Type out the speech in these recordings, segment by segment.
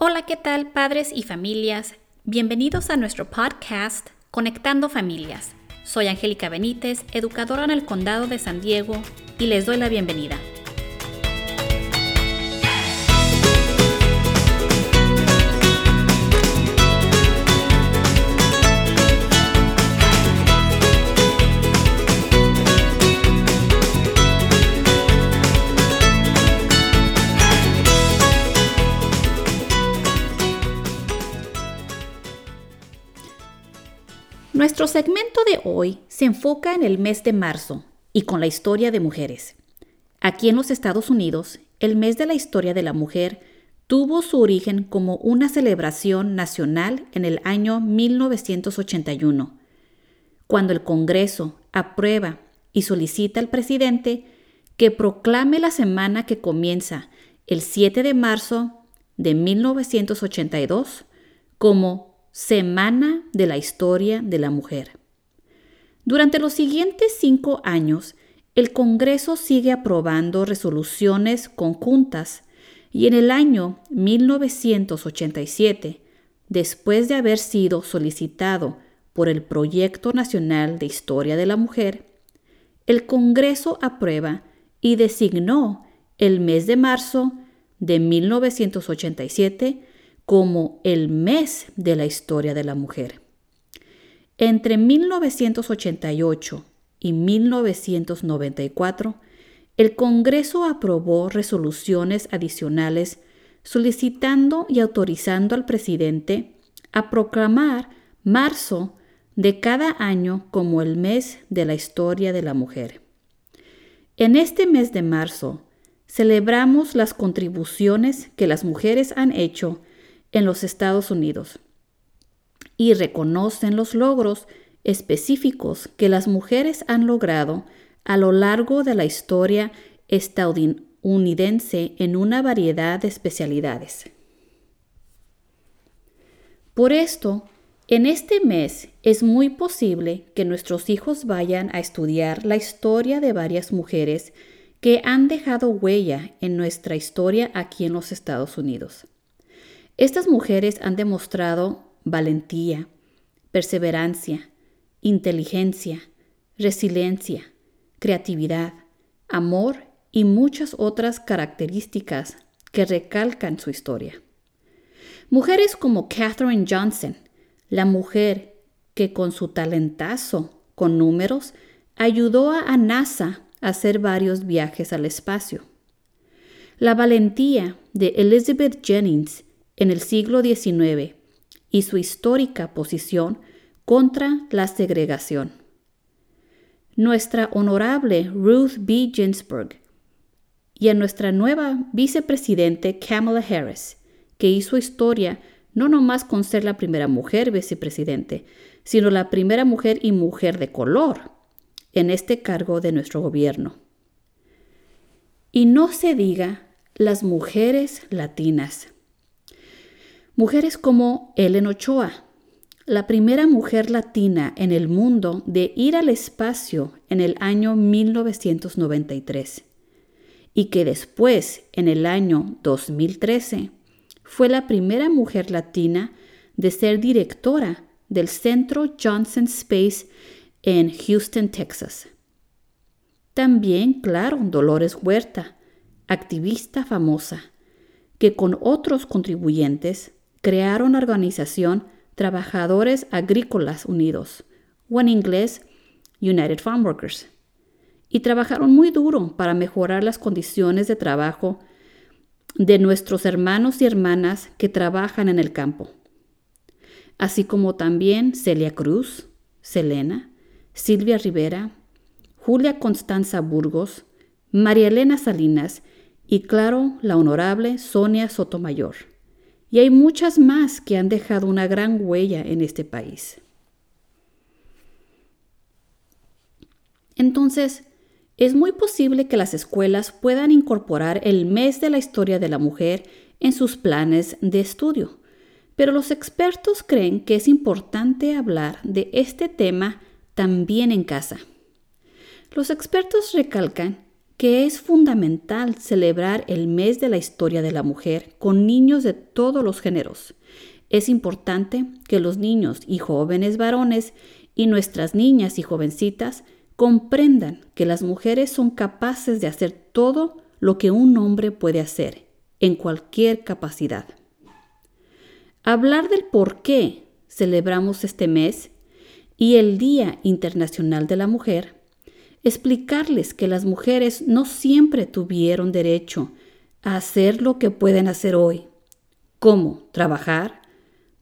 Hola, ¿qué tal padres y familias? Bienvenidos a nuestro podcast Conectando Familias. Soy Angélica Benítez, educadora en el Condado de San Diego, y les doy la bienvenida. Nuestro segmento de hoy se enfoca en el mes de marzo y con la historia de mujeres. Aquí en los Estados Unidos, el mes de la historia de la mujer tuvo su origen como una celebración nacional en el año 1981, cuando el Congreso aprueba y solicita al presidente que proclame la semana que comienza el 7 de marzo de 1982 como Semana de la Historia de la Mujer. Durante los siguientes cinco años, el Congreso sigue aprobando resoluciones conjuntas y en el año 1987, después de haber sido solicitado por el Proyecto Nacional de Historia de la Mujer, el Congreso aprueba y designó el mes de marzo de 1987 como el mes de la historia de la mujer. Entre 1988 y 1994, el Congreso aprobó resoluciones adicionales solicitando y autorizando al presidente a proclamar marzo de cada año como el mes de la historia de la mujer. En este mes de marzo celebramos las contribuciones que las mujeres han hecho en los Estados Unidos y reconocen los logros específicos que las mujeres han logrado a lo largo de la historia estadounidense en una variedad de especialidades. Por esto, en este mes es muy posible que nuestros hijos vayan a estudiar la historia de varias mujeres que han dejado huella en nuestra historia aquí en los Estados Unidos. Estas mujeres han demostrado valentía, perseverancia, inteligencia, resiliencia, creatividad, amor y muchas otras características que recalcan su historia. Mujeres como Katherine Johnson, la mujer que con su talentazo con números ayudó a NASA a hacer varios viajes al espacio. La valentía de Elizabeth Jennings en el siglo XIX y su histórica posición contra la segregación. Nuestra honorable Ruth B. Ginsburg y a nuestra nueva vicepresidente Kamala Harris, que hizo historia no nomás con ser la primera mujer vicepresidente, sino la primera mujer y mujer de color en este cargo de nuestro gobierno. Y no se diga las mujeres latinas. Mujeres como Ellen Ochoa, la primera mujer latina en el mundo de ir al espacio en el año 1993 y que después, en el año 2013, fue la primera mujer latina de ser directora del Centro Johnson Space en Houston, Texas. También, claro, Dolores Huerta, activista famosa, que con otros contribuyentes crearon la organización Trabajadores Agrícolas Unidos, o en inglés United Farm Workers, y trabajaron muy duro para mejorar las condiciones de trabajo de nuestros hermanos y hermanas que trabajan en el campo, así como también Celia Cruz, Selena, Silvia Rivera, Julia Constanza Burgos, María Elena Salinas y claro, la honorable Sonia Sotomayor y hay muchas más que han dejado una gran huella en este país. Entonces, es muy posible que las escuelas puedan incorporar el mes de la historia de la mujer en sus planes de estudio, pero los expertos creen que es importante hablar de este tema también en casa. Los expertos recalcan que es fundamental celebrar el mes de la historia de la mujer con niños de todos los géneros. Es importante que los niños y jóvenes varones y nuestras niñas y jovencitas comprendan que las mujeres son capaces de hacer todo lo que un hombre puede hacer, en cualquier capacidad. Hablar del por qué celebramos este mes y el Día Internacional de la Mujer explicarles que las mujeres no siempre tuvieron derecho a hacer lo que pueden hacer hoy, como trabajar,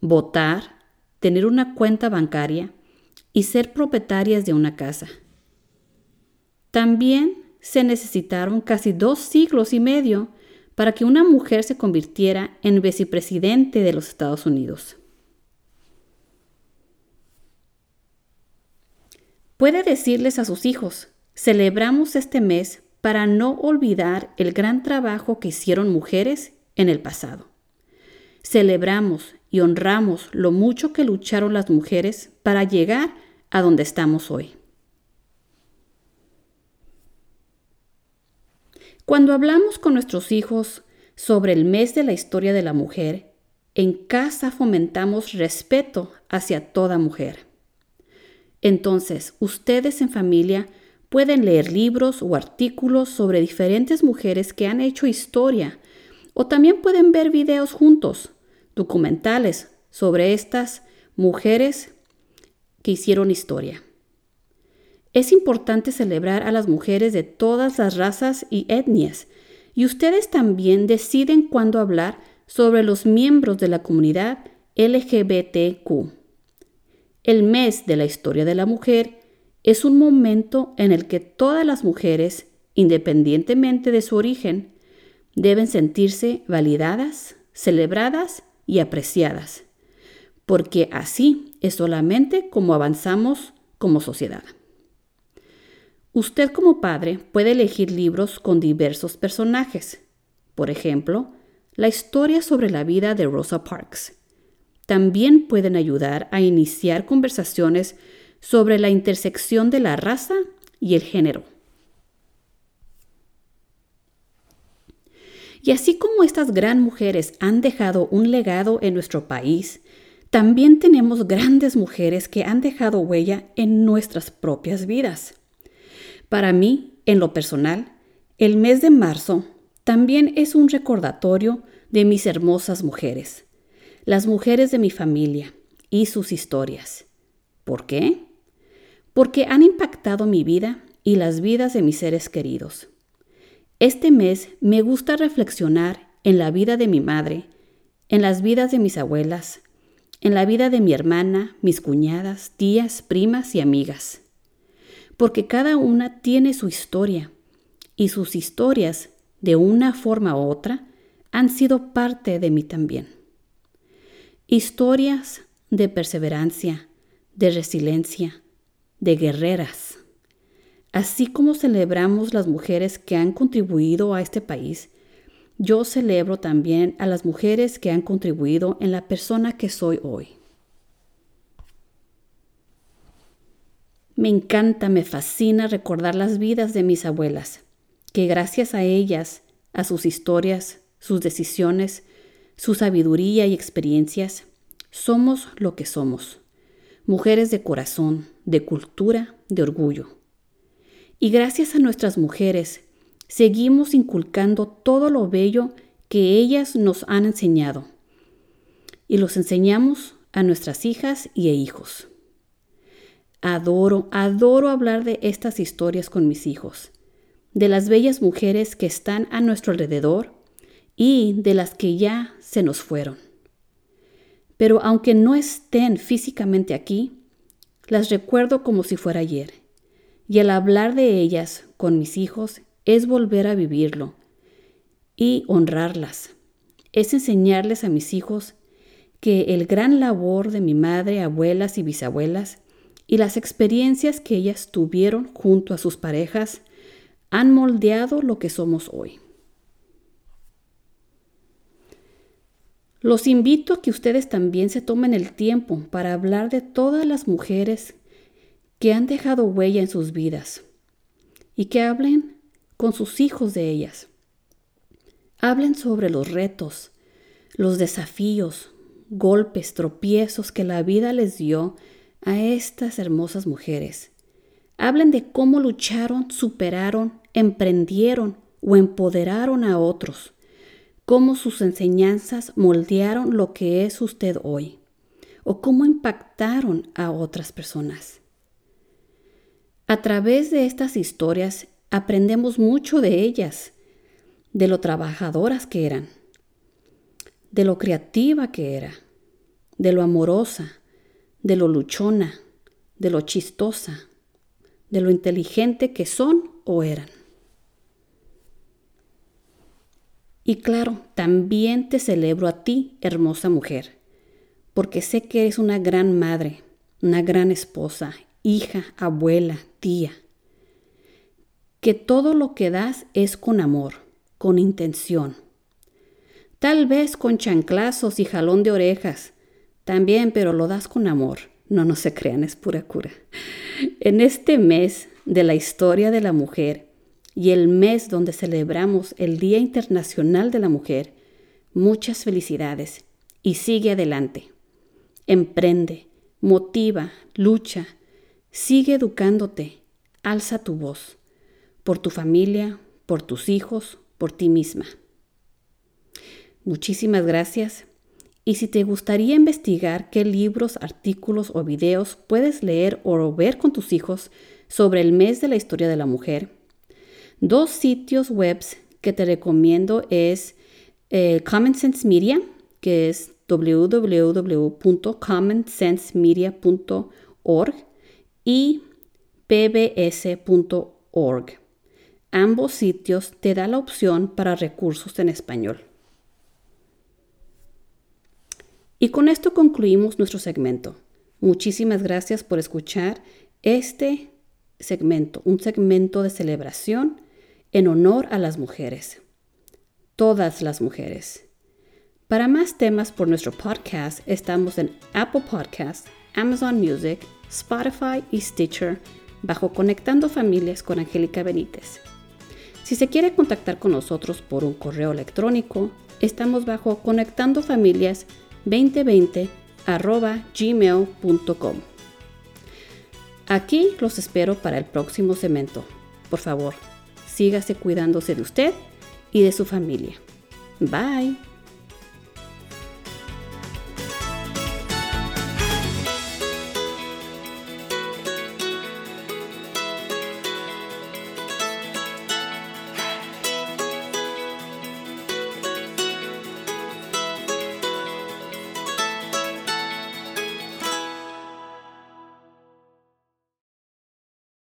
votar, tener una cuenta bancaria y ser propietarias de una casa. También se necesitaron casi dos siglos y medio para que una mujer se convirtiera en vicepresidente de los Estados Unidos. Puede decirles a sus hijos, celebramos este mes para no olvidar el gran trabajo que hicieron mujeres en el pasado. Celebramos y honramos lo mucho que lucharon las mujeres para llegar a donde estamos hoy. Cuando hablamos con nuestros hijos sobre el mes de la historia de la mujer, en casa fomentamos respeto hacia toda mujer. Entonces, ustedes en familia pueden leer libros o artículos sobre diferentes mujeres que han hecho historia o también pueden ver videos juntos, documentales sobre estas mujeres que hicieron historia. Es importante celebrar a las mujeres de todas las razas y etnias y ustedes también deciden cuándo hablar sobre los miembros de la comunidad LGBTQ. El mes de la historia de la mujer es un momento en el que todas las mujeres, independientemente de su origen, deben sentirse validadas, celebradas y apreciadas, porque así es solamente como avanzamos como sociedad. Usted como padre puede elegir libros con diversos personajes, por ejemplo, la historia sobre la vida de Rosa Parks, también pueden ayudar a iniciar conversaciones sobre la intersección de la raza y el género. Y así como estas gran mujeres han dejado un legado en nuestro país, también tenemos grandes mujeres que han dejado huella en nuestras propias vidas. Para mí, en lo personal, el mes de marzo también es un recordatorio de mis hermosas mujeres las mujeres de mi familia y sus historias. ¿Por qué? Porque han impactado mi vida y las vidas de mis seres queridos. Este mes me gusta reflexionar en la vida de mi madre, en las vidas de mis abuelas, en la vida de mi hermana, mis cuñadas, tías, primas y amigas. Porque cada una tiene su historia y sus historias, de una forma u otra, han sido parte de mí también. Historias de perseverancia, de resiliencia, de guerreras. Así como celebramos las mujeres que han contribuido a este país, yo celebro también a las mujeres que han contribuido en la persona que soy hoy. Me encanta, me fascina recordar las vidas de mis abuelas, que gracias a ellas, a sus historias, sus decisiones, su sabiduría y experiencias, somos lo que somos, mujeres de corazón, de cultura, de orgullo. Y gracias a nuestras mujeres, seguimos inculcando todo lo bello que ellas nos han enseñado y los enseñamos a nuestras hijas y hijos. Adoro, adoro hablar de estas historias con mis hijos, de las bellas mujeres que están a nuestro alrededor y de las que ya se nos fueron. Pero aunque no estén físicamente aquí, las recuerdo como si fuera ayer. Y al hablar de ellas con mis hijos es volver a vivirlo y honrarlas. Es enseñarles a mis hijos que el gran labor de mi madre, abuelas y bisabuelas y las experiencias que ellas tuvieron junto a sus parejas han moldeado lo que somos hoy. Los invito a que ustedes también se tomen el tiempo para hablar de todas las mujeres que han dejado huella en sus vidas y que hablen con sus hijos de ellas. Hablen sobre los retos, los desafíos, golpes, tropiezos que la vida les dio a estas hermosas mujeres. Hablen de cómo lucharon, superaron, emprendieron o empoderaron a otros, cómo sus enseñanzas moldearon lo que es usted hoy, o cómo impactaron a otras personas. A través de estas historias aprendemos mucho de ellas, de lo trabajadoras que eran, de lo creativa que era, de lo amorosa, de lo luchona, de lo chistosa, de lo inteligente que son o eran. Y claro, también te celebro a ti, hermosa mujer, porque sé que eres una gran madre, una gran esposa, hija, abuela, tía. Que todo lo que das es con amor, con intención. Tal vez con chanclazos y jalón de orejas, también, pero lo das con amor. No, no se crean, es pura cura. En este mes de la historia de la mujer, y el mes donde celebramos el Día Internacional de la Mujer, muchas felicidades y sigue adelante. Emprende, motiva, lucha, sigue educándote, alza tu voz, por tu familia, por tus hijos, por ti misma. Muchísimas gracias. Y si te gustaría investigar qué libros, artículos o videos puedes leer o ver con tus hijos sobre el mes de la historia de la mujer, Dos sitios web que te recomiendo es eh, Common Sense Media, que es www.commonsensemedia.org y pbs.org. Ambos sitios te dan la opción para recursos en español. Y con esto concluimos nuestro segmento. Muchísimas gracias por escuchar este segmento, un segmento de celebración en honor a las mujeres. Todas las mujeres. Para más temas por nuestro podcast, estamos en Apple Podcasts, Amazon Music, Spotify y Stitcher, bajo Conectando Familias con Angélica Benítez. Si se quiere contactar con nosotros por un correo electrónico, estamos bajo conectandofamilias2020 gmail.com. Aquí los espero para el próximo segmento. Por favor, sígase cuidándose de usted y de su familia. Bye.